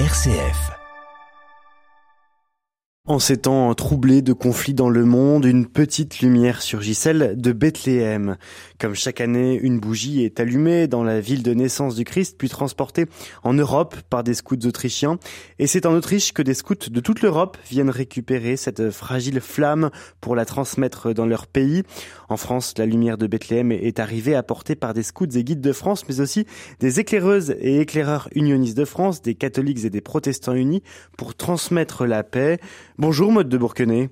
RCF. En ces temps troublés de conflits dans le monde, une petite lumière surgit, celle de Bethléem. Comme chaque année, une bougie est allumée dans la ville de naissance du Christ, puis transportée en Europe par des scouts autrichiens. Et c'est en Autriche que des scouts de toute l'Europe viennent récupérer cette fragile flamme pour la transmettre dans leur pays. En France, la lumière de Bethléem est arrivée apportée par des scouts et guides de France, mais aussi des éclaireuses et éclaireurs unionistes de France, des catholiques et des protestants unis pour transmettre la paix. Bonjour Maude de Bourquenay.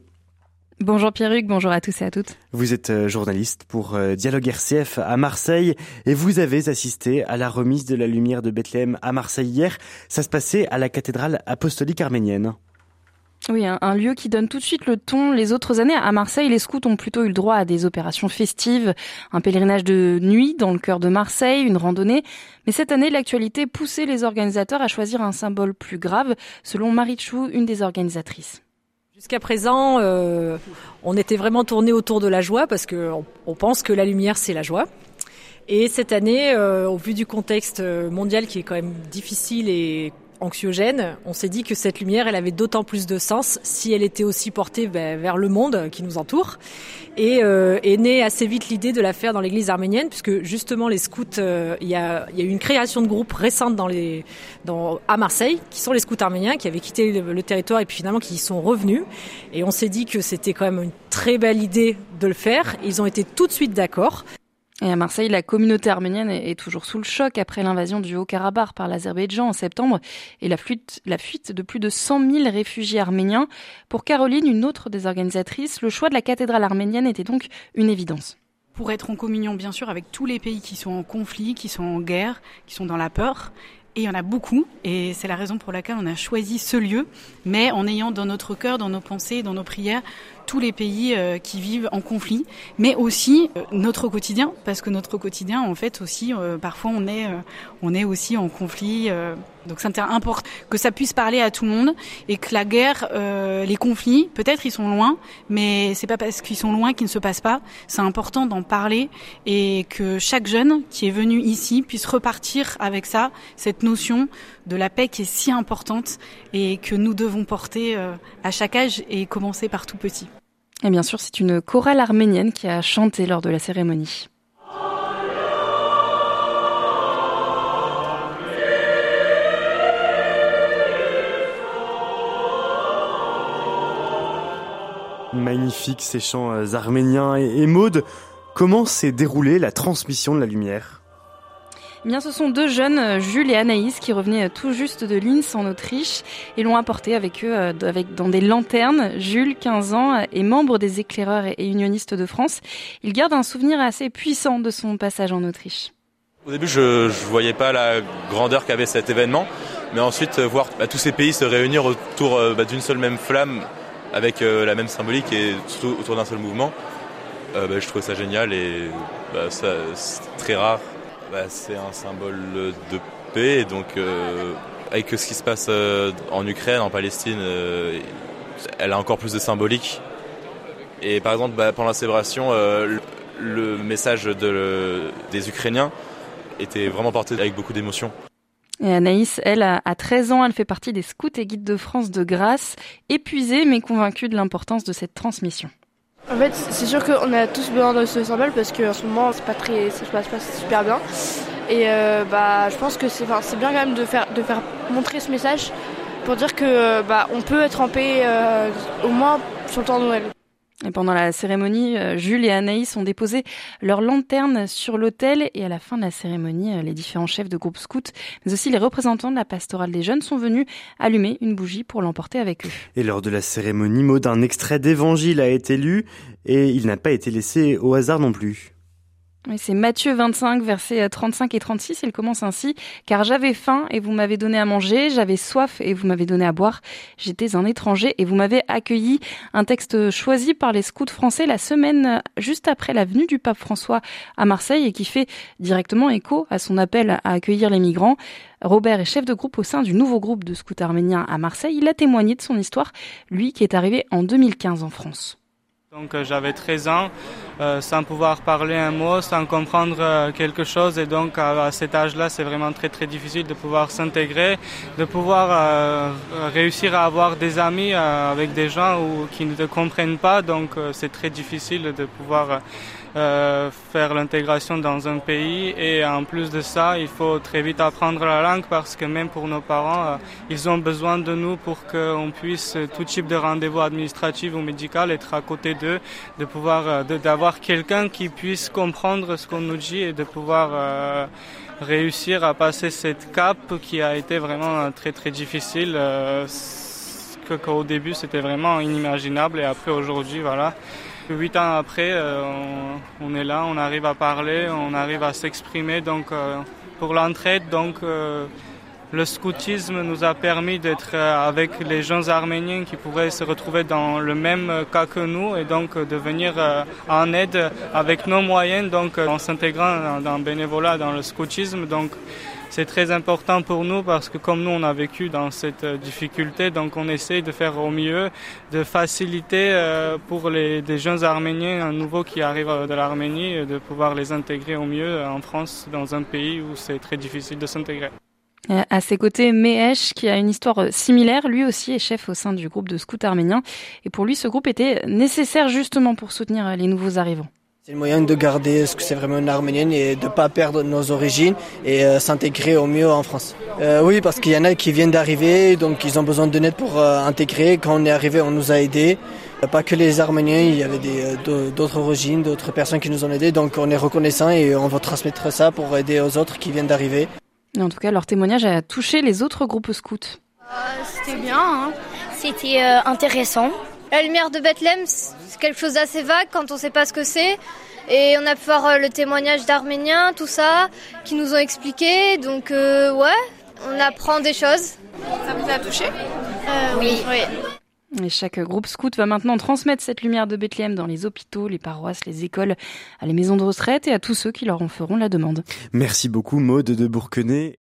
Bonjour Pierruc, bonjour à tous et à toutes. Vous êtes euh, journaliste pour euh, Dialogue RCF à Marseille et vous avez assisté à la remise de la lumière de Bethléem à Marseille hier. Ça se passait à la cathédrale apostolique arménienne. Oui, un, lieu qui donne tout de suite le ton. Les autres années, à Marseille, les scouts ont plutôt eu le droit à des opérations festives, un pèlerinage de nuit dans le cœur de Marseille, une randonnée. Mais cette année, l'actualité poussait les organisateurs à choisir un symbole plus grave, selon Marie Chou, une des organisatrices. Jusqu'à présent, euh, on était vraiment tourné autour de la joie parce qu'on on pense que la lumière, c'est la joie. Et cette année, euh, au vu du contexte mondial qui est quand même difficile et anxiogène, on s'est dit que cette lumière, elle avait d'autant plus de sens si elle était aussi portée ben, vers le monde qui nous entoure. Et euh, est née assez vite l'idée de la faire dans l'église arménienne, puisque justement les scouts, euh, il y, a, y, a, eu une création de groupe récente dans les, dans, à Marseille, qui sont les scouts arméniens, qui avaient quitté le, le territoire et puis finalement qui y sont revenus. Et on s'est dit que c'était quand même une très belle idée de le faire. Ils ont été tout de suite d'accord. Et à Marseille, la communauté arménienne est toujours sous le choc après l'invasion du Haut-Karabakh par l'Azerbaïdjan en septembre et la fuite, la fuite de plus de 100 000 réfugiés arméniens. Pour Caroline, une autre des organisatrices, le choix de la cathédrale arménienne était donc une évidence pour être en communion bien sûr avec tous les pays qui sont en conflit, qui sont en guerre, qui sont dans la peur. Et il y en a beaucoup, et c'est la raison pour laquelle on a choisi ce lieu, mais en ayant dans notre cœur, dans nos pensées, dans nos prières, tous les pays euh, qui vivent en conflit, mais aussi euh, notre quotidien, parce que notre quotidien, en fait, aussi, euh, parfois, on est, on est aussi en conflit. donc, c'est important que ça puisse parler à tout le monde et que la guerre, les conflits, peut-être ils sont loin, mais c'est pas parce qu'ils sont loin qu'ils ne se passent pas. C'est important d'en parler et que chaque jeune qui est venu ici puisse repartir avec ça, cette notion de la paix qui est si importante et que nous devons porter à chaque âge et commencer par tout petit. Et bien sûr, c'est une chorale arménienne qui a chanté lors de la cérémonie. Magnifique ces chants euh, arméniens et, et comment s'est déroulée la transmission de la lumière? Eh bien, ce sont deux jeunes, euh, Jules et Anaïs, qui revenaient euh, tout juste de Linz en Autriche et l'ont apporté avec eux euh, dans des lanternes. Jules, 15 ans, est membre des éclaireurs et unionistes de France. Il garde un souvenir assez puissant de son passage en Autriche. Au début, je ne voyais pas la grandeur qu'avait cet événement, mais ensuite voir bah, tous ces pays se réunir autour bah, d'une seule même flamme avec la même symbolique et autour d'un seul mouvement, bah, je trouvais ça génial et c'est très rare bah, c'est un symbole de paix. donc, euh, avec ce qui se passe euh, en Ukraine, en Palestine, euh, elle a encore plus de symbolique. Et par exemple, bah, pendant la célébration, le, message des Ukrainiens était vraiment porté avec beaucoup d'émotion. Et Anaïs, elle, a 13 ans, elle fait partie des scouts et guides de France de grâce, épuisée mais convaincue de l'importance de cette transmission. Fait, c'est sûr qu'on a tous besoin de ce symbole parce qu'en ce moment, c'est pas très, ça se passe pas super bien. Et euh, bah, je pense que c'est, c'est bien quand même de faire, de faire montrer ce message pour dire que euh, bah, on peut être en paix euh, au moins sur le temps de Noël. Pendant la cérémonie, euh, Jules et Anaïs ont déposé leurs lanternes sur l'autel et à la fin de la cérémonie, euh, les différents chefs de groupe scouts, mais aussi les représentants de la pastorale des jeunes sont venus allumer une bougie pour l'emporter avec eux. Et lors de la cérémonie, mot d'un extrait d'évangile a été lu et il n'a pas été laissé au hasard non plus c'est Matthieu 25, versets 35 et 36. Il commence ainsi. Car j'avais faim et vous m'avez donné à manger, j'avais soif et vous m'avez donné à boire, j'étais un étranger et vous m'avez accueilli. Un texte choisi par les scouts français la semaine juste après la venue du pape François à Marseille et qui fait directement écho à son appel à accueillir les migrants. Robert est chef de groupe au sein du nouveau groupe de scouts arméniens à Marseille. Il a témoigné de son histoire, lui qui est arrivé en 2015 en France. Donc euh, j'avais 13 ans, euh, sans pouvoir parler un mot, sans comprendre euh, quelque chose. Et donc à, cet âge-là, c'est vraiment très très difficile de pouvoir s'intégrer, de pouvoir réussir à avoir des amis avec des gens qui ne te comprennent pas. Donc c'est très difficile de pouvoir euh, faire l'intégration dans un pays et en plus de ça, il faut très vite apprendre la langue parce que même pour nos parents, euh, ils ont besoin de nous pour qu'on puisse euh, tout type de rendez-vous administratif ou médical être à côté d'eux, de pouvoir d'avoir quelqu'un qui puisse comprendre ce qu'on nous dit et de pouvoir réussir à passer cette cap qui a été vraiment très très difficile. qu'au début c'était vraiment inimaginable et après aujourd'hui voilà Huit ans après, euh, on, est là, on arrive à parler, on arrive à s'exprimer. Donc, euh, pour l'entraide, donc euh, le scoutisme nous a permis d'être avec les jeunes arméniens qui pourraient se retrouver dans le même cas que nous et donc de venir en aide avec nos moyens, donc en s'intégrant dans, le bénévolat, dans le scoutisme. Donc, c'est très important pour nous parce que comme nous on a vécu dans cette euh, difficulté, donc on essaye de faire au mieux, de faciliter euh, pour les des jeunes Arméniens nouveaux qui arrivent de l'Arménie, de pouvoir les intégrer au mieux en France, dans un pays où c'est très difficile de s'intégrer. À ses côtés, Mehesh, qui a une histoire similaire, lui aussi est chef au sein du groupe de scouts arméniens. Et pour lui, ce groupe était nécessaire justement pour soutenir les nouveaux arrivants. C'est le moyen de garder ce que c'est vraiment une arménienne et de pas perdre nos origines et euh, s'intégrer au mieux en France. Euh, oui, parce qu'il y en a qui viennent d'arriver, donc ils ont besoin de net pour euh, intégrer. Quand on est arrivé, on nous a aidés. Pas que les Arméniens, il y avait d'autres origines, d'autres personnes qui nous ont aidés. Donc on est reconnaissant et on va transmettre ça pour aider aux autres qui viennent d'arriver. En tout cas, leur témoignage a touché les autres groupes scouts. C'était bien, hein c'était intéressant. La lumière de Bethléem, c'est quelque chose d'assez vague quand on ne sait pas ce que c'est. Et on a pu voir euh, le témoignage d'Arméniens, tout ça, qui nous ont expliqué. Donc euh, ouais, on apprend des choses. Ça vous a touché? Euh, Oui. Et chaque groupe scout va maintenant transmettre cette lumière de Bethléem dans les hôpitaux, les paroisses, les écoles, à les maisons de retraite et à tous ceux qui leur en feront la demande. Merci beaucoup Maude de Bourquenay.